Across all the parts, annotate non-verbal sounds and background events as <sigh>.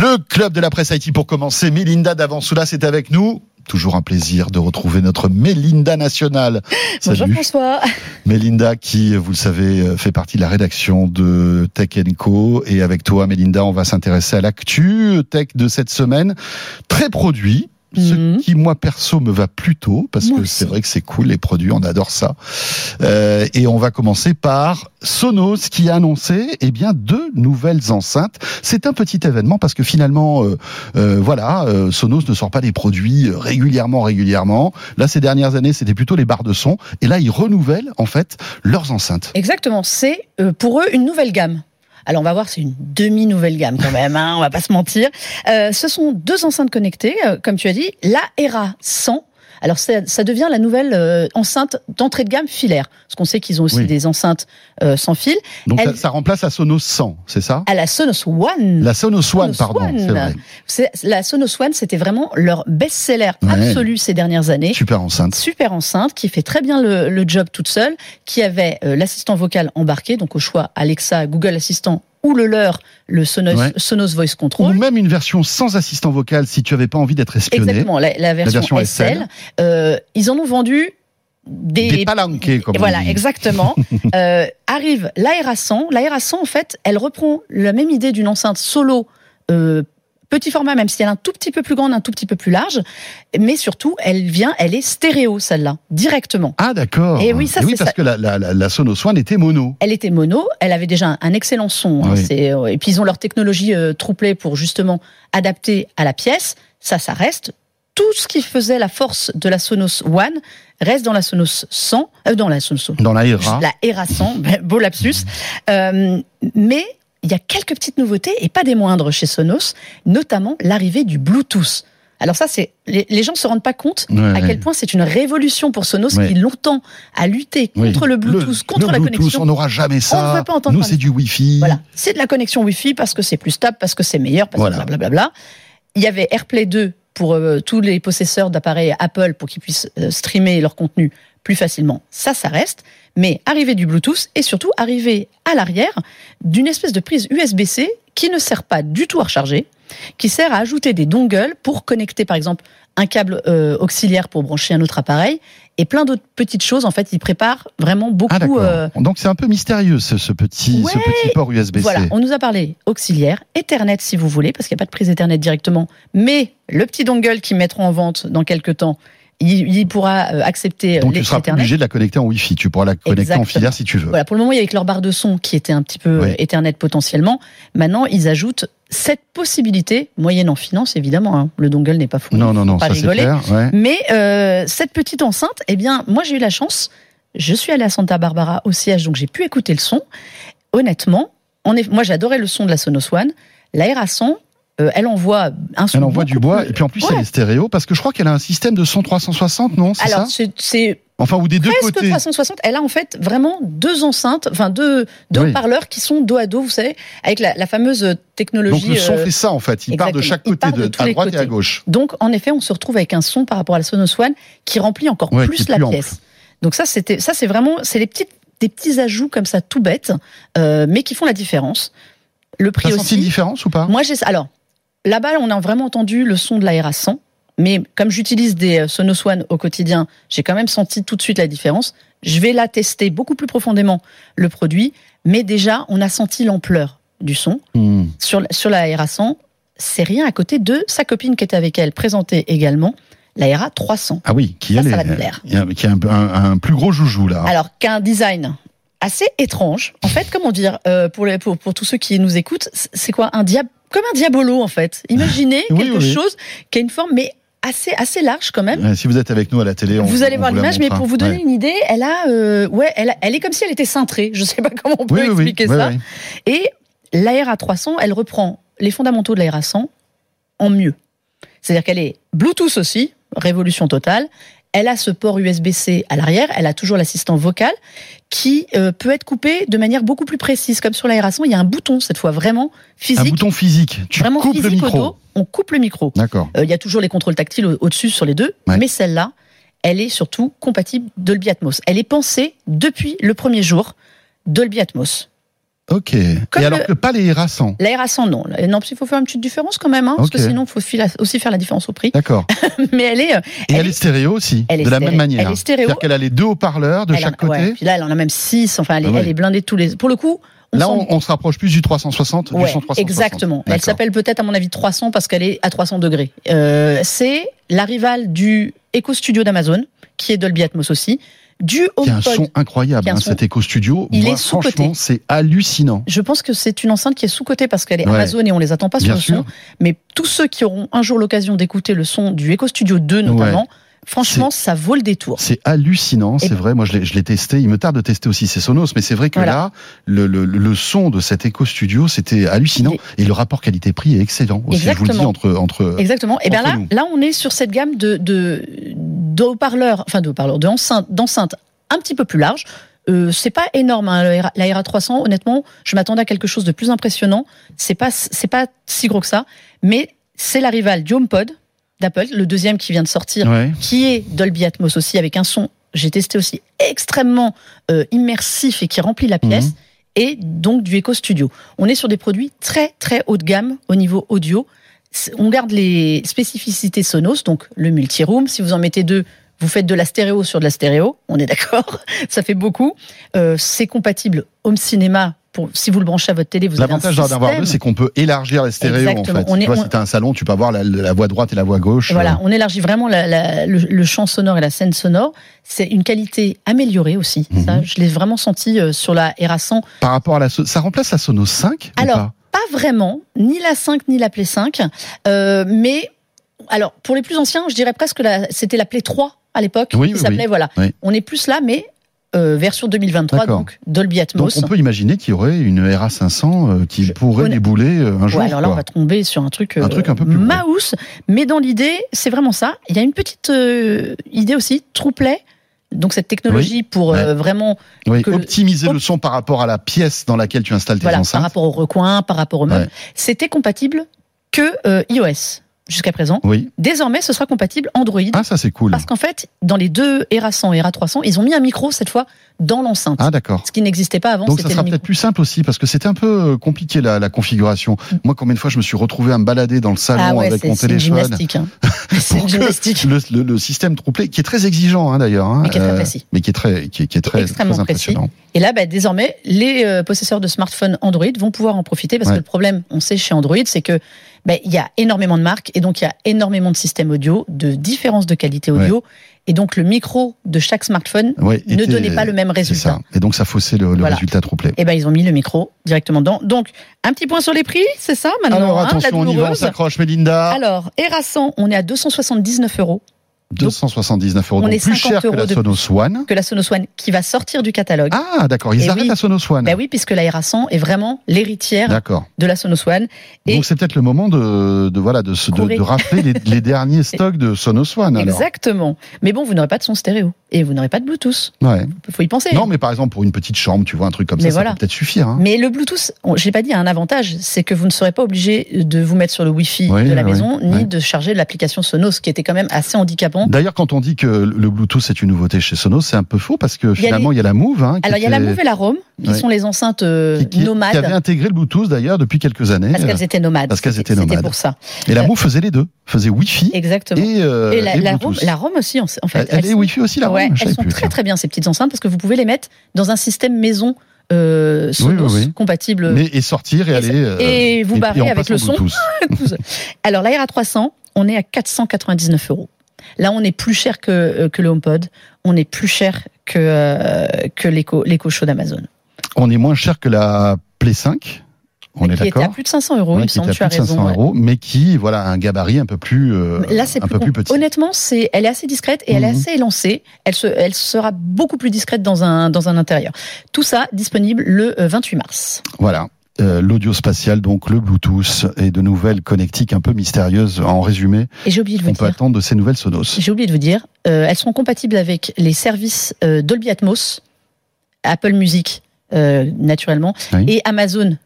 Le club de la presse Haïti pour commencer. Mélinda Davansoula, c'est avec nous. Toujours un plaisir de retrouver notre Mélinda nationale. <laughs> Bonjour François. Mélinda qui, vous le savez, fait partie de la rédaction de Tech Co. Et avec toi, Mélinda, on va s'intéresser à l'actu tech de cette semaine. Très produit, ce mhm. qui moi perso me va plutôt parce que c'est vrai que c'est cool les produits, on adore ça. Euh, et on va commencer par Sonos qui a annoncé eh bien deux nouvelles enceintes. C'est un petit événement parce que finalement euh, euh, voilà, euh, Sonos ne sort pas des produits régulièrement régulièrement. Là ces dernières années, c'était plutôt les barres de son et là ils renouvellent en fait leurs enceintes. Exactement, c'est pour eux une nouvelle gamme. Alors on va voir, c'est une demi-nouvelle gamme quand même, hein, on va pas se mentir. Euh, ce sont deux enceintes connectées, euh, comme tu as dit, la ERA 100 alors ça, devient la nouvelle euh, enceinte d'entrée de gamme filaire. Parce qu'on sait qu'ils ont aussi des enceintes sans fil. Donc ça, remplace la Sonos 100, c'est ça? À la Sonos One. La Sonos One, pardon. C'est La Sonos One, c'était vraiment leur best-seller absolu ces dernières années. Super enceinte. Super enceinte, qui fait très bien le, job toute seule, qui avait l'assistant vocal embarqué, donc au choix Alexa, Google Assistant ou le leur, le Sonos, Voice Control. Ou même une version sans assistant vocal si tu avais pas envie d'être espionné. Exactement, la, version, SL. Euh, ils en ont vendu des, des palanqués, comme Voilà, exactement. <laughs> euh, arrive l'aération. L'aération, en fait, elle reprend la même idée d'une enceinte solo euh, petit format, même si elle est un tout petit peu plus grande, un tout petit peu plus large. Mais surtout, elle vient, elle est stéréo, celle-là, directement. Ah, d'accord. Et oui, ça, c'est parce que la, la, la Sonos One était mono. Elle était mono. Elle avait déjà un, excellent son. Hein, euh, et puis, ils ont leur technologie euh, trouplée pour justement adapter à la pièce. Ça, ça reste. Tout ce qui faisait la force de la Sonos One reste dans la Sonos 100, euh, dans la Sonos. Dans la ERA. La ERA 100, <laughs> beau lapsus. Euh, mais il y a quelques petites nouveautés et pas des moindres chez Sonos, notamment l'arrivée du Bluetooth. Alors ça, c'est les, gens se rendent pas compte à quel point c'est une révolution pour Sonos qui longtemps a lutté contre le Bluetooth, contre la connexion. On n'aura jamais ça. On pas entendre Nous, c'est du Wi-Fi. Voilà, c'est de la connexion Wi-Fi parce que c'est plus stable, parce que c'est meilleur, parce que blablabla. Il y avait AirPlay 2 pour euh, tous les possesseurs d'appareils Apple pour qu'ils puissent euh, streamer leur contenu plus facilement. Ça, ça reste. Mais arriver du Bluetooth et surtout arriver à l'arrière d'une espèce de prise USB-C qui ne sert pas du tout à recharger, qui sert à ajouter des dongles pour connecter par exemple un câble euh, auxiliaire pour brancher un autre appareil et plein d'autres petites choses. En fait, il prépare vraiment beaucoup. Ah, Donc c'est un peu mystérieux ce, petit, ce petit port USB-C. Voilà, on nous a parlé auxiliaire, Ethernet si vous voulez, parce qu'il n'y a pas de prise Ethernet directement, mais le petit dongle qu'ils mettront en vente dans quelques temps il, pourra euh, accepter euh, Donc tu seras obligé de la connecter en Wi-Fi. Tu pourras la connecter en filaire si tu veux. Voilà, pour le moment, il y avait leur barre de son qui était un petit peu euh, Ethernet potentiellement. Maintenant, ils ajoutent cette possibilité, moyenne en finance évidemment. Hein. Le dongle n'est pas fou. Non, non, non, ça c'est clair. Mais euh, cette petite enceinte, eh bien, moi j'ai eu la chance. Je suis allée à Santa Barbara au siège, donc j'ai pu écouter le son. Honnêtement, on est, moi j'adorais le son de la Sonos One. L'aération, euh, elle envoie un son. Elle envoie du bois et puis en plus elle est stéréo parce que je crois qu'elle a un système de son 360, non C'est Alors c'est Enfin, ou des deux côtés. 360. Elle a en fait vraiment deux enceintes, enfin deux, deux parleurs qui sont dos à dos, vous savez, avec la, la fameuse technologie. Donc le son euh, fait ça en fait. Il part de chaque côté, de, à droite et à gauche. Donc en effet, on se retrouve avec un son par rapport à la Sonos One qui remplit encore plus la pièce. Donc ça, c'était, ça c'est vraiment, c'est les petites, des petits ajouts comme ça, tout bêtes, euh, mais qui font la différence. Le prix aussi. senti une différence ou pas? Moi, j'ai alors Là-bas, on a vraiment entendu le son de la 100 mais comme j'utilise des euh, Sonos One au quotidien, j'ai quand même senti tout de suite la différence. Je vais la tester beaucoup plus profondément, le produit, mais déjà, on a senti l'ampleur du son. Hmm. Sur, sur la RA 100, c'est rien à côté de sa copine qui était avec elle, présentée également, la RA 300. Ah oui, qui, ça, ça qui a un, plus gros joujou là. Alors qu'un design assez étrange. En fait, comment dire, euh, pour, les, pour, pour tous ceux qui nous écoutent, c'est quoi un diable comme un diabolo en fait. Imaginez quelque chose qui a une forme mais assez assez large quand même. si vous êtes avec nous à la télé, on, vous allez voir l'image, mais pour vous donner une idée, elle a euh, ouais, elle, elle est comme si elle était cintrée. Je sais pas comment on peut expliquer ça. Et l'ARA 300, elle reprend les fondamentaux de l'ARA 100 en mieux. C'est-à-dire qu'elle est Bluetooth aussi, révolution totale. Elle a ce port USB-C à l'arrière, elle a toujours l'assistant vocal qui euh, peut être coupé de manière beaucoup plus précise. Comme sur l'aération, il y a un bouton cette fois vraiment physique. Un bouton physique. Tu vraiment coupes le micro. on coupe le micro. D'accord. Euh, il y a toujours les contrôles tactiles au-dessus sur les deux, mais celle-là, elle est surtout compatible Dolby Atmos. Elle est pensée depuis le premier jour Dolby Atmos. Ok. et alors que pas les ERA 100 La ERA 100, non. Non, il faut faire une petite différence quand même, hein, parce que sinon, il faut aussi faire la différence au prix. D'accord. <laughs> Mais elle est. Et elle, est stéréo aussi, elle de la même manière. Elle est stéréo. C'est-à-dire qu'elle a les deux haut-parleurs de chaque côté. Ouais, puis là, elle en a même six. Enfin, elle est, ah elle est blindée de tous les. Pour le coup. On Là, on, se rapproche plus du 360, ouais, du 100 Exactement. Elle s'appelle peut-être, à mon avis, 300 parce qu'elle est à 300 degrés. Euh, c'est la rivale du Echo Studio d'Amazon, qui est Dolby Atmos aussi du HomePod. A un son incroyable, hein, cet Echo Studio. Il est sous côté. C'est hallucinant. Je pense que c'est une enceinte qui est sous côté parce qu'elle est Amazon et on les attend pas sur le son. Mais tous ceux qui auront un jour l'occasion d'écouter le son du Echo Studio 2 notamment. Franchement, ça vaut le détour. C'est hallucinant, c'est vrai. Moi, je l'ai testé. Il me tarde de tester aussi ces Sonos, mais c'est vrai que là, le, le, le, son de cet Echo Studio, c'était hallucinant. Et le rapport qualité-prix est excellent aussi. Je vous le dis entre entre. Exactement. Et bien là, là, on est sur cette gamme de de, de haut-parleurs, enfin de haut-parleurs, d'enceintes un petit peu plus larges. Euh, c'est pas énorme hein, la RA 300 honnêtement je m'attendais à quelque chose de plus impressionnant c'est pas c'est pas si gros que ça mais c'est la rivale du HomePod d'Apple, le deuxième qui vient de sortir, qui est Dolby Atmos aussi, avec un son, j'ai testé aussi, extrêmement euh, immersif et qui remplit la pièce. Mhm. Et donc du Echo Studio. On est sur des produits très très haut de gamme au niveau audio. On garde les spécificités Sonos, donc le multi-room. Si vous en mettez deux, vous faites de la stéréo sur de la stéréo, on est d'accord, <laughs> ça fait beaucoup. Euh, c'est compatible home cinéma si vous le branchez à votre télé, vous avez L'avantage d'en avoir deux, c'est qu'on peut élargir les stéréos. En fait. On est, tu vois, si un salon, tu peux avoir la, voix droite et la voix gauche. Voilà, euh. on élargit vraiment le, champ sonore et la scène sonore. C'est une qualité améliorée aussi. Mhm. Ça, je l'ai vraiment senti euh, sur la era 100. Par rapport à la, ça remplace la Sonos 5 Alors, pas, vraiment, ni la 5 ni la Play 5, euh, mais alors pour les plus anciens, je dirais presque c'était la Play 3 à l'époque oui, qui s'appelait voilà. On est plus là, mais euh, version 2023, donc Dolby Atmos. Donc on peut imaginer qu'il y aurait une RA500 euh, qui pourrait débouler euh, un jour. alors là, on va tomber sur un truc, un truc un peu plus mouse, mais dans l'idée, c'est vraiment ça. Il y a une petite idée aussi, TruePlay. Donc cette technologie pour vraiment optimiser le... son par rapport à la pièce dans laquelle tu installes tes voilà, enceintes. Par rapport au recoin, par rapport au meuble. C'était compatible que iOS jusqu'à présent. Oui. Désormais, ce sera compatible Android. Ah, ça c'est cool. Parce qu'en fait, dans les deux ERA 100 et ERA 300, ils ont mis un micro cette fois dans l'enceinte. Ah, d'accord. Ce qui n'existait pas avant. Donc ça sera peut-être plus simple aussi parce que c'était un peu euh, compliqué la, la, configuration. Mm. Moi, combien de fois je me suis retrouvé à me balader dans le salon ah avec mon téléphone. Hein. <laughs> c'est gymnastique. Le, le, le, système trouplé, qui est très exigeant hein, d'ailleurs. Hein, mais qui est très euh, précis. mais qui est très, qui, qui est très, Extrêmement très impressionnant. Et là, bah, désormais, les euh, possesseurs de smartphones Android vont pouvoir en profiter parce que le problème, on sait chez Android, c'est que bah, il y a énormément de marques et donc il y a énormément de systèmes audio, de différences de qualité audio. Et donc le micro de chaque smartphone ne donnait pas le même résultat. Ça. Et donc ça faussait le, le résultat troublé. Et ben ils ont mis le micro directement dedans. Donc un petit point sur les prix, c'est ça maintenant. Alors hein, attention, on y va, on s'accroche, Melinda. Alors Erasan, on est à 279 euros. 279 euros, donc plus cher que la Sonos One. Que la Sonos One, qui va sortir du catalogue. Ah, d'accord, ils arrêtent la Sonos One. Ben oui, puisque la RA100 est vraiment l'héritière de la Sonos One. Et donc c'est peut-être le moment de, de voilà de, de, de rappeler les, les, derniers <laughs> stocks de Sonos One. Alors. Exactement. Mais bon, vous n'aurez pas de son stéréo et vous n'aurez pas de Bluetooth. Ouais. Faut y penser. Non, mais par exemple pour une petite chambre, tu vois un truc comme ça, ça peut peut-être suffire. Hein. Mais le Bluetooth, j'ai pas dit un avantage, c'est que vous ne serez pas obligé de vous mettre sur le Wi-Fi de la maison, ni de charger l'application Sonos, qui était quand même assez handicapant. D'ailleurs, quand on dit que le Bluetooth c'est une nouveauté chez Sonos, c'est un peu faux parce que finalement il y a, la Move. Hein, Alors il y a la Move et la Roam, qui sont les enceintes euh, nomades. Qui avaient intégré le Bluetooth d'ailleurs depuis quelques années. Parce qu'elles étaient nomades. Parce qu'elles étaient nomades. C'était pour ça. Et la euh, Move faisait les deux, faisait Wi-Fi. Exactement. Et, euh, et, la, et la, Roam, la Roam aussi en fait. Elle, est Wi-Fi aussi la Roam. Ouais, elles sont très très bien ces petites enceintes parce que vous pouvez les mettre dans un système maison. Euh, Sonos oui, oui, compatible. Mais, et sortir et, aller. Euh, et vous barrer avec le son. <laughs> Alors la RA300, on est à 499 euros. Là, on est plus cher que, euh, que le HomePod, on est plus cher que, euh, que l'écho Show d'Amazon. On est moins cher que la Play 5 on est qui était à plus de 500 euros, il me semble, tu as raison. Euros, mais qui, voilà, a un gabarit un peu plus, euh, Là, un peu plus petit. Honnêtement, c'est, elle est assez discrète et elle est mhm. assez élancée. Elle, se, elle sera beaucoup plus discrète dans un, dans un intérieur. Tout ça disponible le 28 mars. Voilà. Euh, l'audio spatial, donc le Bluetooth et de nouvelles connectiques un peu mystérieuses en résumé. Et j'ai oublié de vous on peut attendre de ces nouvelles Sonos. J'ai oublié de vous dire, euh, elles seront compatibles avec les services euh, Dolby Atmos, Apple Music naturellement et Amazon.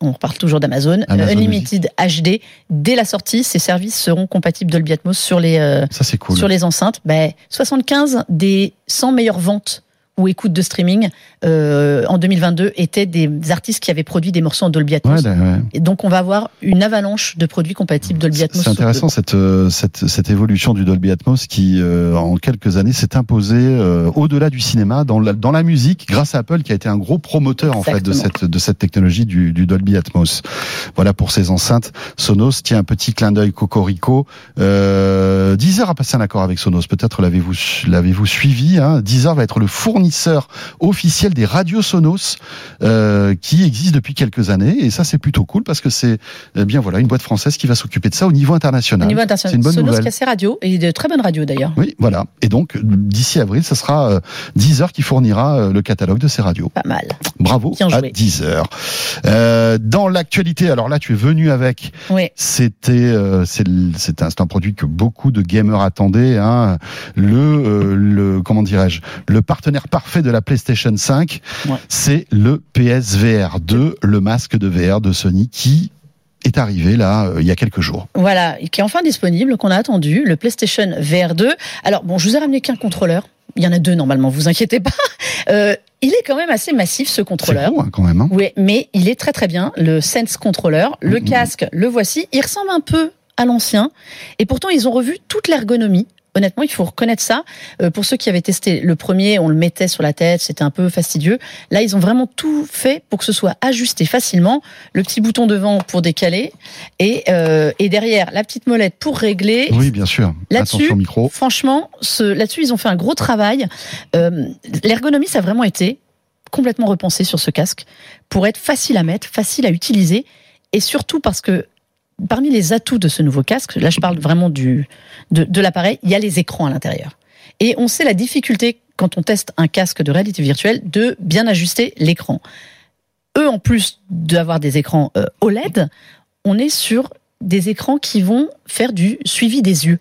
On reparle toujours d'Amazon. Unlimited HD. Dès la sortie, ces services seront compatibles Dolby Atmos sur les Ça, cool. sur les enceintes. Ben, 75 des 100 meilleures ventes ou écoute de streaming euh, en 2022 étaient des artistes qui avaient produit des morceaux en Dolby Atmos. Et donc on va avoir une avalanche de produits compatibles Dolby Atmos. C'est intéressant cette, euh, cette, cette évolution du Dolby Atmos qui euh, en quelques années s'est imposée euh, au-delà du cinéma dans la, dans la musique grâce à Apple qui a été un gros promoteur en fait de cette de cette technologie du, du Dolby Atmos. Voilà pour ces enceintes Sonos. Tiens un petit clin d'œil Cocorico. Euh, Deezer a passé un accord avec Sonos. Peut-être l'avez-vous l'avez-vous suivi. Hein. Deezer va être le fournisseur officiel des radios Sonos euh, qui existe depuis quelques années et ça c'est plutôt cool parce que c'est eh bien voilà une boîte française qui va s'occuper de ça au niveau international. Au niveau international. C'est une bonne Sonos nouvelle. qui a ses radios et de très bonnes radios d'ailleurs. Oui, voilà. Et donc d'ici avril, ce sera euh, Deezer qui fournira euh, le catalogue de ces radios. Pas mal. Bravo à Deezer. Euh, dans l'actualité, alors là tu es venu avec. Oui. C'était euh, c'est un, un produit que beaucoup de gamers attendaient. Hein, le euh, le comment dirais-je le partenaire parfait de la PlayStation 5, ouais. c'est le PSVR 2, le masque de VR de Sony qui est arrivé là euh, il y a quelques jours. Voilà, qui est enfin disponible, qu'on a attendu, le PlayStation VR 2. Alors bon, je vous ai ramené qu'un contrôleur. Il y en a deux normalement, vous inquiétez pas. <laughs> Euh, il est quand même assez massif ce contrôleur. Hein, quand même. Hein. Oui, mais il est très très bien. Le Sense Controller, le mmh. casque, le voici. Il ressemble un peu à l'ancien, et pourtant ils ont revu toute l'ergonomie honnêtement, il faut reconnaître ça. Euh, pour ceux qui avaient testé le premier, on le mettait sur la tête, c'était un peu fastidieux. Là, ils ont vraiment tout fait pour que ce soit ajusté facilement. Le petit bouton devant pour décaler et, euh, et derrière la petite molette pour régler. Oui, bien sûr. Là-dessus, micro. Franchement, ce, là-dessus, ils ont fait un gros travail. Euh, l'ergonomie, ça a vraiment été complètement repensé sur ce casque pour être facile à mettre, facile à utiliser et surtout parce que parmi les atouts de ce nouveau casque, là je parle vraiment du, de, l'appareil, il y a les écrans à l'intérieur. Et on sait la difficulté quand on teste un casque de réalité virtuelle de bien ajuster l'écran. Eux, en plus d'avoir des écrans euh, OLED, on est sur des écrans qui vont faire du suivi des yeux.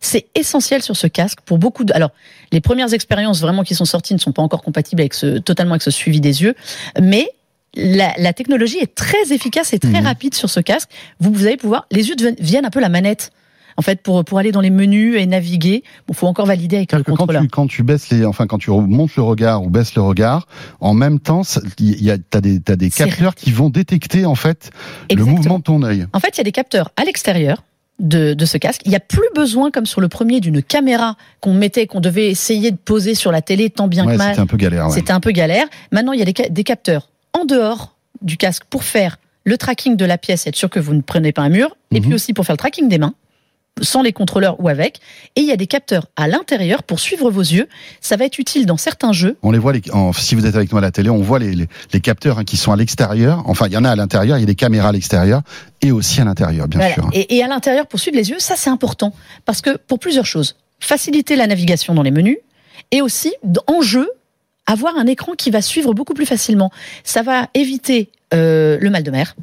C'est essentiel sur ce casque pour beaucoup de. Alors, les premières expériences vraiment qui sont sorties ne sont pas encore compatibles avec ce totalement avec ce suivi des yeux, mais la, la, technologie est très efficace et très mmh. rapide sur ce casque. Vous, vous allez pouvoir, les yeux deviennent un peu la manette. En fait, pour pour aller dans les menus et naviguer, bon, faut encore valider avec le contrôleur. Quand tu, quand tu baisses les, enfin quand tu montes le regard ou baisses le regard, en même temps, il y a t'as des t'as des capteurs qui vont détecter en fait Exactement. le mouvement de ton œil. En fait, il y a des capteurs à l'extérieur de, de, ce casque. Il n'y a plus besoin, comme sur le premier, d'une caméra qu'on mettait, qu'on devait essayer de poser sur la télé tant bien ouais, que mal. C'était un peu galère. Ouais. C'était un peu galère. Maintenant, il y a des, des capteurs en dehors du casque pour faire le tracking de la pièce, être sûr que vous ne prenez pas un mur, mmh. et puis aussi pour faire le tracking des mains sans les contrôleurs ou avec. Et il y a des capteurs à l'intérieur pour suivre vos yeux. Ça va être utile dans certains jeux. On les voit, les, en, si vous êtes avec nous à la télé, on voit les, les, les capteurs hein, qui sont à l'extérieur. Enfin, il y en a à l'intérieur, il y a des caméras à l'extérieur et aussi à l'intérieur, bien voilà. sûr. Et, et à l'intérieur, pour suivre les yeux, ça c'est important. Parce que pour plusieurs choses. Faciliter la navigation dans les menus et aussi, en jeu, avoir un écran qui va suivre beaucoup plus facilement. Ça va éviter euh, le mal de mer.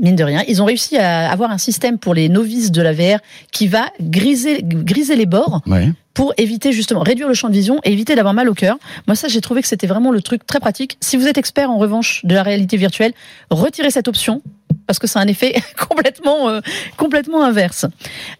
Mine de rien, ils ont réussi à avoir un système pour les novices de la VR qui va griser, griser les bords ouais. pour éviter justement réduire le champ de vision et éviter d'avoir mal au cœur. Moi, ça, j'ai trouvé que c'était vraiment le truc très pratique. Si vous êtes expert en revanche de la réalité virtuelle, retirez cette option parce que c'est un effet <laughs> complètement, euh, complètement inverse.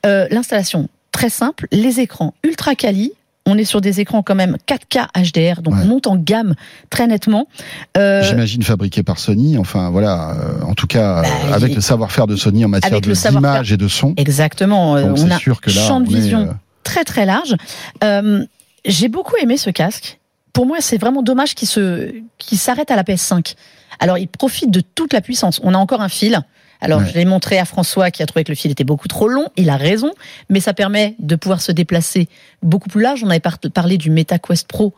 Euh, L'installation très simple, les écrans ultra quali, on est sur des écrans quand même 4K HDR, donc ouais. on monte en gamme très nettement. Euh, J'imagine fabriqué par Sony, enfin voilà, euh, en tout cas bah, avec il... le savoir-faire de Sony en matière d'image et de son. Exactement, donc on a sûr que là, champ de vision est, euh... très très large. Euh, J'ai beaucoup aimé ce casque. Pour moi, c'est vraiment dommage qu'il se, qu'il s'arrête à la PS5. Alors, il profite de toute la puissance. On a encore un fil. Alors, ouais. je l'ai montré à François qui a trouvé que le fil était beaucoup trop long. Il a raison, mais ça permet de pouvoir se déplacer beaucoup plus large. On avait par parlé du MetaQuest Pro,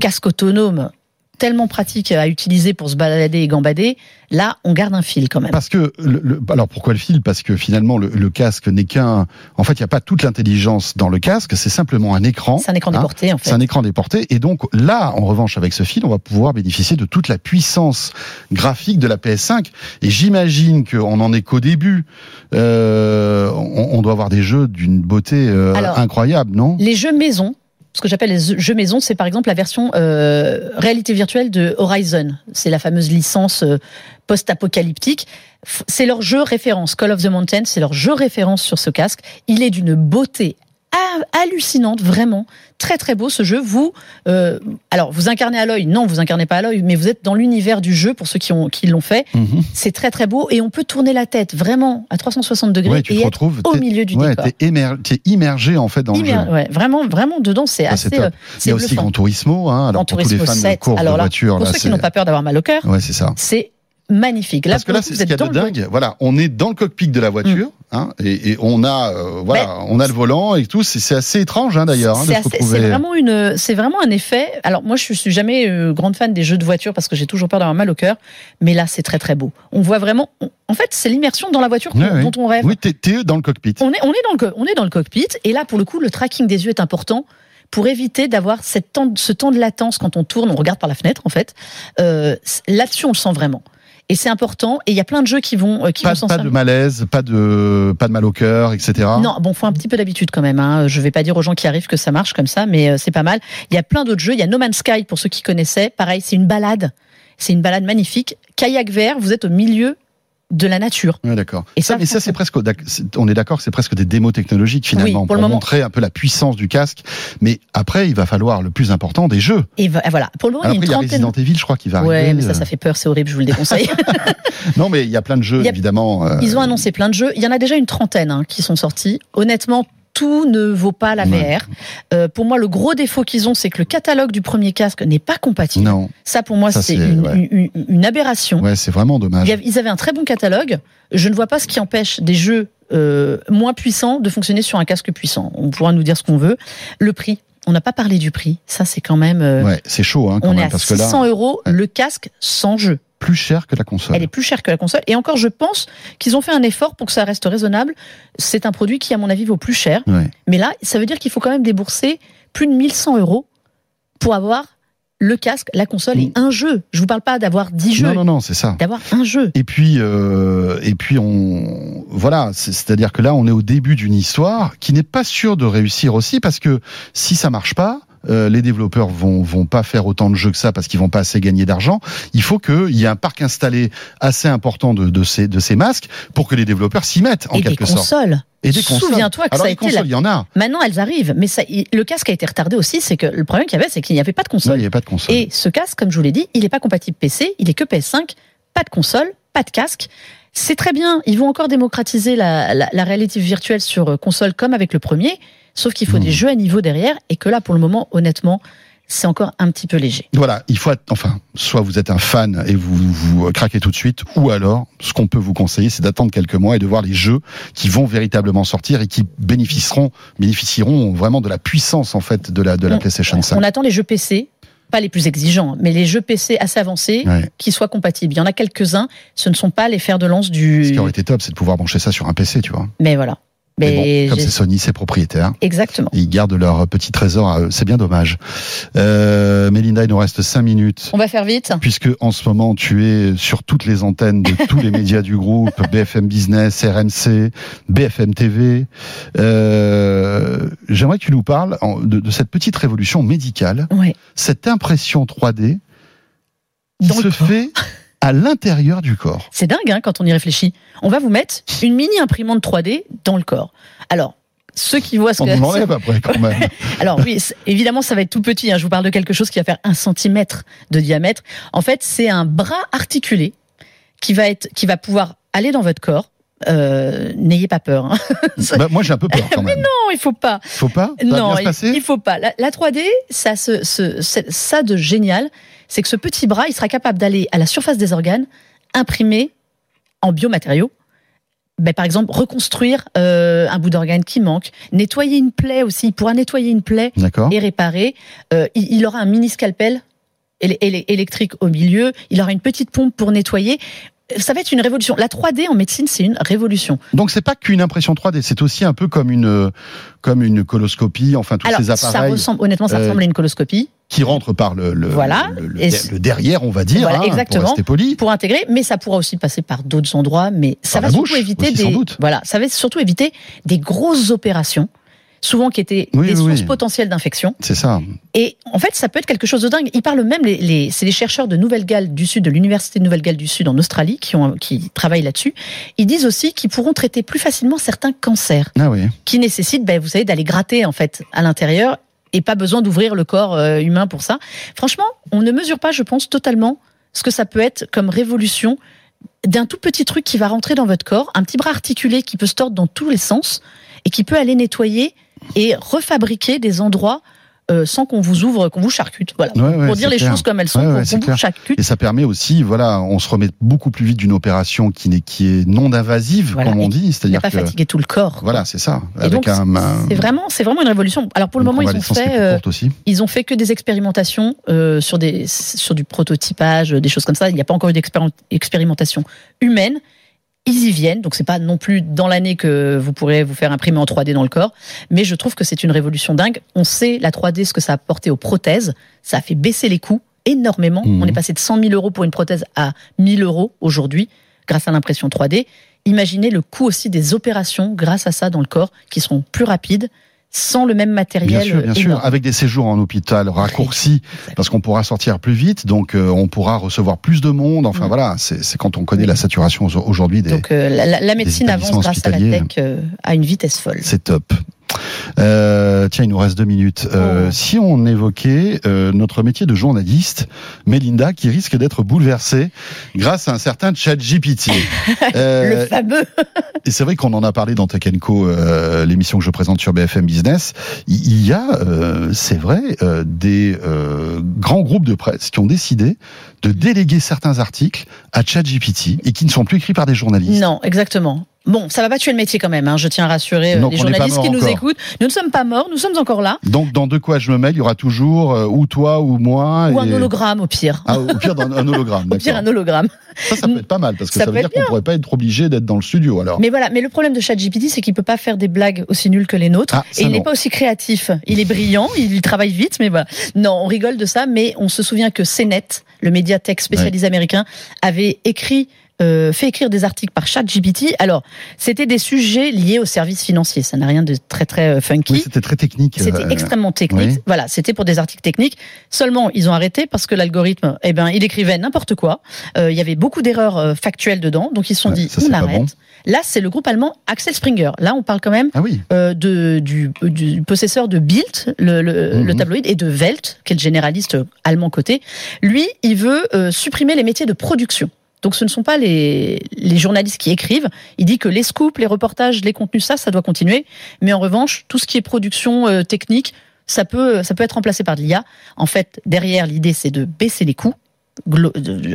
casque autonome tellement pratique à utiliser pour se balader et gambader. Là, on garde un fil quand même. Parce que, le, le, alors pourquoi le fil? Parce que finalement, le, le casque n'est qu'un. En fait, il n'y a pas toute l'intelligence dans le casque, c'est simplement un écran. C'est un écran hein déporté, en fait. C'est un écran déporté. Et donc, là, en revanche, avec ce fil, on va pouvoir bénéficier de toute la puissance graphique de la PS5. Et j'imagine qu'on en est qu'au début. Euh, on, on, doit avoir des jeux d'une beauté euh, alors, incroyable, non? Les jeux maison, ce que j'appelle les jeux maison, c'est par exemple la version euh, réalité virtuelle de Horizon. C'est la fameuse licence euh, post-apocalyptique. C'est leur jeu référence. Call of the Mountain, c'est leur jeu référence sur ce casque. Il est d'une beauté hallucinante, vraiment. Très très beau ce jeu. Vous, euh, alors vous incarnez à l'œil, non, vous incarnez pas à l'œil, mais vous êtes dans l'univers du jeu pour ceux qui ont qui l'ont fait. Mhm. C'est très très beau et on peut tourner la tête vraiment à 360 degrés Ouais, tu et te être au milieu du ouais, décor. t'es émer- t'es immergé en fait dans le jeu. Ouais, vraiment vraiment dedans c'est Ça, assez c'est euh, Il y c'est a aussi. Gran Turismo, hein, alors pour tous les fans 7. de course Alors de voiture, Pour là, ceux qui c'est- n'ont pas peur d'avoir mal au cœur, ouais, c'est ça. c'est magnifique. Là, Parce que là, c'est ce qu'il y a de dingue. Voilà, on est dans le cockpit de la voiture, hein, et, et on a, euh, voilà, on a le volant et tout. C'est assez étrange, hein, d'ailleurs, hein, C'est vraiment une, c'est vraiment un effet. Alors moi, je suis jamais euh, grande fan des jeux de voiture parce que j'ai toujours peur d'avoir mal au cœur. Mais là, c'est très très beau. On voit vraiment. on- en fait, c'est l'immersion dans la voiture dont on rêve. Oui, t'es dans le cockpit. On est, on est dans le, on est dans le cockpit. Et là, pour le coup, le tracking des yeux est important pour éviter d'avoir ce temps de latence quand on tourne, on regarde par la fenêtre en fait. Euh, Là-dessus, on le sent vraiment. Et c'est important. Et il y a plein de jeux qui vont, euh, qui Pas, vont pas de malaise, pas de, pas de mal au cœur, etc. Non, bon, faut un petit peu d'habitude quand même. Hein. Je vais pas dire aux gens qui arrivent que ça marche comme ça, mais euh, c'est pas mal. Il y a plein d'autres jeux. Il y a No Man's Sky pour ceux qui connaissaient. Pareil, c'est une balade. C'est une balade magnifique. Kayak vert, vous êtes au milieu de la nature. Ouais, d'accord. Et Ça, ça, mais ça, c'est presque, on est d'accord, c'est presque des démos technologiques finalement Oui, pour montrer un peu la puissance du casque. Mais après, il va falloir le plus important des jeux. Et va- voilà. Pour le moment, Après, il y y a a une trentaine. Resident Evil, je crois, qui va Ouais, arriver. mais ça, ça fait peur, c'est horrible, je vous le déconseille. <laughs> <laughs> Non, mais il y a plein de jeux, y a- évidemment. euh, Ils ont annoncé plein de jeux. Il y en a déjà une trentaine hein, qui sont sortis. Honnêtement, tout ne vaut pas la Ouais. VR. Euh, pour moi, le gros défaut qu'ils ont, c'est que le catalogue du premier casque n'est pas compatible. Non, Ça, pour moi, c'est une, ouais. une- une aberration. ouais, c'est vraiment dommage. Ils avaient un très bon catalogue. Je ne vois pas ce qui empêche des jeux euh, moins puissants de fonctionner sur un casque puissant. On pourra nous dire ce qu'on veut. Le prix, on n'a pas parlé du prix. Ça, c'est quand même. euh, Ouais, c'est chaud, hein, quand on est à parce que 600 là, euros Ouais. le casque sans jeu. Plus cher que la console. Elle est plus chère que la console. Et encore, je pense qu'ils ont fait un effort pour que ça reste raisonnable. C'est un produit qui, à mon avis, vaut plus cher. Ouais. Mais là, ça veut dire qu'il faut quand même débourser plus de 1100 euros pour avoir le casque, la console et un jeu. Je vous parle pas d'avoir 10 jeux, Non, non, non, c'est ça. d'avoir un jeu. Et puis, euh, et puis on, voilà, c'est- c'est-à-dire que là, on est au début d'une histoire qui n'est pas sûre de réussir aussi, parce que si ça marche pas, euh, les développeurs vont vont pas faire autant de jeux que ça parce qu'ils vont pas assez gagner d'argent. Il faut qu'il y ait un parc installé assez important de, de ces de ces masques pour que les développeurs s'y mettent en et des quelque sorte. consoles. Et des consoles. Souviens-toi que Alors ça a été consoles, la- il y en a. Maintenant, elles arrivent, mais ça, le casque a été retardé aussi. C'est que le problème qu'il y avait, c'est qu'il n'y avait pas de Non, console. il n'y a pas de console. Et ce casque, comme je vous l'ai dit, il n'est pas compatible PC, il est que PS5, pas de console, pas de casque. C'est très bien, ils vont encore démocratiser la, la, la réalité virtuelle sur euh, console comme avec le premier, sauf qu'il faut Mmh. des jeux à niveau derrière et que là, pour le moment, honnêtement, c'est encore un petit peu léger. Voilà, il faut, enfin, soit vous êtes un fan et vous vous craquez tout de suite, ou alors, ce qu'on peut vous conseiller, c'est d'attendre quelques mois et de voir les jeux qui vont véritablement sortir et qui bénéficieront, bénéficieront vraiment de la puissance en fait de la de la On- PlayStation 5. On attend les jeux PC, pas les plus exigeants, mais les jeux PC assez avancés Ouais. qui soient compatibles. Il y en a quelques-uns, ce ne sont pas les fers de lance Ce du. qui aurait été top, c'est de pouvoir brancher ça sur un PC, tu vois. Mais voilà. Mais bon, comme c'est Sony, c'est propriétaire. Exactement. Ils gardent leur petit trésor à eux. C'est bien dommage. Euh, Mélinda, il nous reste cinq minutes. On va faire vite. Puisque en ce moment tu es sur toutes les antennes de tous les <laughs> médias du groupe, BFM Business, RMC, BFM TV, euh, j'aimerais que tu nous parles de, de cette petite révolution médicale, Ouais. cette impression 3D qui Dans se fait <laughs> à l'intérieur du corps. C'est dingue hein, quand on y réfléchit. On va vous mettre une mini imprimante 3D dans le corps. Alors, ceux qui voient ce On que nous l'enlève après quand même. <laughs> Alors oui, évidemment, ça va être tout petit. hein. Je vous parle de quelque chose qui va faire un centimètre de diamètre. En fait, c'est un bras articulé qui va être, qui va pouvoir aller dans votre corps. Euh, N'ayez pas peur. hein. <laughs> Bah, moi j'ai un peu peur <laughs> quand même. Non, il faut pas. Faut pas? Ça va non, bien se il, passer? il faut pas. La, la 3D, ça, se, se- c'est- ça de génial, c'est que ce petit bras, il sera capable d'aller à la surface des organes, imprimer en biomatériaux. Ben, par exemple, reconstruire euh, un bout d'organe qui manque, nettoyer une plaie aussi. Il pourra nettoyer une plaie et réparer. Euh, il, il aura un mini scalpel éle- éle- électrique au milieu. Il aura une petite pompe pour nettoyer. Ça va être une révolution. La 3D en médecine, c'est une révolution. Donc c'est pas qu'une impression 3D, c'est aussi un peu comme une comme une coloscopie, enfin tous Alors, ces ça appareils ressemble, honnêtement, ça euh, ressemble à une coloscopie qui rentrent par le le, Voilà. le, le- Et le derrière, on va dire, Voilà, hein, exactement. pour rester poli. pour intégrer, mais ça pourra aussi passer par d'autres endroits. Mais ça Par va surtout bouche éviter des voilà, ça va surtout éviter des grosses opérations. souvent qui étaient des sources potentielles d'infection. C'est ça. Et en fait, ça peut être quelque chose de dingue. Ils parlent même, les, les c'est les chercheurs de Nouvelle-Galles du Sud, de l'Université de Nouvelle-Galles du Sud en Australie, qui, ont, qui travaillent là-dessus. Ils disent aussi qu'ils pourront traiter plus facilement certains cancers. Ah oui. Qui nécessitent, ben, vous savez, d'aller gratter, en fait, à l'intérieur et pas besoin d'ouvrir le corps euh, humain pour ça. Franchement, on ne mesure pas, je pense, totalement ce que ça peut être comme révolution d'un tout petit truc qui va rentrer dans votre corps, un petit bras articulé qui peut se tordre dans tous les sens et qui peut aller nettoyer et refabriquer des endroits euh, sans qu'on vous ouvre, qu'on vous charcute. Voilà. pour dire les choses comme elles sont, qu'on vous charcute. Et ça permet aussi, voilà, on se remet beaucoup plus vite d'une opération qui n'est qui est non invasive, comme on dit, c'est-à-dire pas fatiguer tout le corps. Voilà, c'est ça. c'est vraiment, c'est vraiment une révolution. Alors pour le moment, ils ont fait, euh, ils ont fait que des expérimentations euh, sur des sur du prototypage, des choses comme ça. Il n'y a pas encore eu d'expérimentation humaine ils y viennent, donc c'est pas non plus dans l'année que vous pourrez vous faire imprimer en 3D dans le corps, mais je trouve que c'est une révolution dingue. On sait la 3D ce que ça a apporté aux prothèses, ça a fait baisser les coûts énormément. Mhm. On est passé de 100 000 euros pour une prothèse à 1000 euros aujourd'hui grâce à l'impression 3D. Imaginez le coût aussi des opérations grâce à ça dans le corps qui seront plus rapides, sans le même matériel. Bien sûr, bien sûr, avec des séjours en hôpital raccourcis, parce qu'on pourra sortir plus vite, donc euh, on pourra recevoir plus de monde. Enfin mm. voilà, c'est quand on connaît la saturation aujourd'hui des. Donc euh, la, médecine avance grâce à la tech euh, à une vitesse folle. C'est top. Euh, tiens, il nous reste deux minutes. Euh, oh. Si on évoquait euh, notre métier de journaliste, Melinda, qui risque d'être bouleversée grâce à un certain ChatGPT. <laughs> le fameux. <laughs> et c'est vrai qu'on en a parlé dans Tech Co, l'émission que je présente sur BFM Business. Il y a, c'est vrai, des grands groupes de presse qui ont décidé de déléguer certains articles à ChatGPT et qui ne sont plus écrits par des journalistes. Non, exactement. Bon, ça va pas tuer le métier quand même, hein, je tiens à rassurer euh, les journalistes qui nous écoutent. Nous ne sommes pas morts, nous sommes encore là. Donc, dans de quoi je me mêle, il y aura toujours euh, ou toi ou moi. Ou un hologramme au pire. Ah, au pire, un <laughs> hologramme. au pire, un hologramme. Ça, ça peut être pas mal, parce que ça, veut dire qu'on pourrait pas être obligé d'être dans le studio alors. Mais voilà, mais le problème de ChatGPT, c'est qu'il peut pas faire des blagues aussi nulles que les nôtres. Ah, et il n'est pas aussi créatif. Il est brillant, il travaille vite, mais voilà. Non, on rigole de ça, mais on se souvient que CNET, le médiathèque spécialisé américain, avait écrit euh, fait écrire des articles par ChatGPT. Alors, c'était des sujets liés aux services financiers. Ça n'a rien de très très euh, funky. Oui, c'était très technique. C'était euh, extrêmement technique. Voilà, c'était pour des articles techniques. Seulement, ils ont arrêté parce que l'algorithme, eh ben, il écrivait n'importe quoi. il y avait beaucoup d'erreurs factuelles dedans, donc ils se sont dit, on arrête. Là, c'est le groupe allemand Axel Springer. Là, on parle quand même ah oui. de, du, du, possesseur de Bild, le, le, le, mhm. tabloïd, et de Welt, qui est le généraliste allemand côté. Lui, il veut supprimer les métiers de production. Donc ce ne sont pas les, les journalistes qui écrivent. Il dit que les scoops, les reportages, les contenus, ça, ça doit continuer. Mais en revanche, tout ce qui est production euh, technique, ça peut, ça peut être remplacé par de l'IA. En fait, derrière, l'idée, c'est de baisser les coûts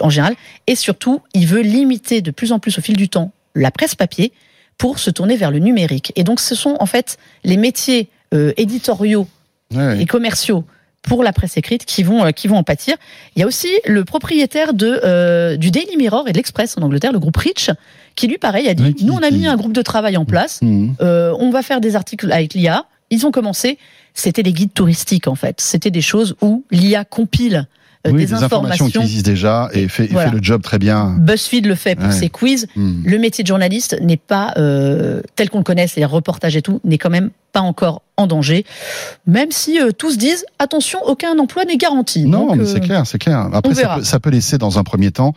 en général. Et surtout, il veut limiter de plus en plus au fil du temps la presse papier pour se tourner vers le numérique. Et donc, ce sont en fait les métiers euh, éditoriaux et commerciaux pour la presse écrite qui vont euh, qui vont en pâtir. Il y a aussi le propriétaire de euh, du Daily Mirror et de l'Express en Angleterre, le groupe Rich, qui lui pareil a dit nous on a mis un groupe de travail en place, mmh. euh, on va faire des articles avec l'IA. Ils ont commencé, c'était des guides touristiques en fait, c'était des choses où l'IA compile euh, des, informations, qui existent déjà et fait, fait, le job très bien. BuzzFeed le fait pour ses quiz. Mmh. Le métier de journaliste n'est pas tel qu'on le connaît, c'est les reportages et tout, n'est quand même pas encore en danger, même si euh, tous disent attention, aucun emploi n'est garanti. Non, mais c'est euh, clair, c'est clair. Après, ça peut, laisser dans un premier temps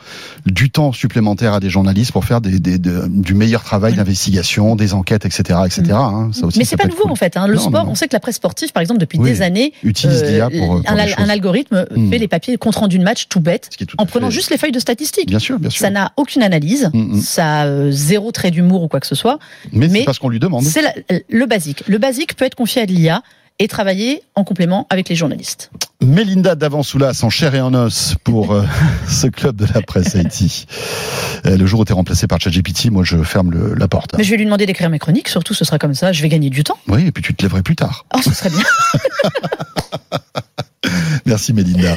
du temps supplémentaire à des journalistes pour faire des, des, du meilleur travail d'investigation, des enquêtes, etc., etc. Mm. Hein. Ça aussi, mais c'est pas nouveau en fait. Hein. Le sport, on sait que la presse sportive, par exemple, depuis des années, utilise euh, l'IA pour, un, algorithme mm. fait les papiers compte rendu de match tout bête, en prenant juste les feuilles de statistiques. Bien sûr, bien sûr. Ça n'a aucune analyse, mm, ça a zéro trait d'humour ou quoi que ce soit. Mais, c'est parce qu'on lui demande. C'est le basique. Le basique peut être confié à de l'IA et travailler en complément avec les journalistes. Mélinda Davansoulas en chair et en os pour euh, <laughs> ce club de la presse Haïti. Euh, le jour où tu es remplacé par ChatGPT, moi je ferme la porte. Mais je vais lui demander d'écrire mes chroniques, surtout ce sera comme ça, je vais gagner du temps. Oui, et puis tu te lèverais plus tard. Oh, ce serait bien. <laughs> Merci Mélinda.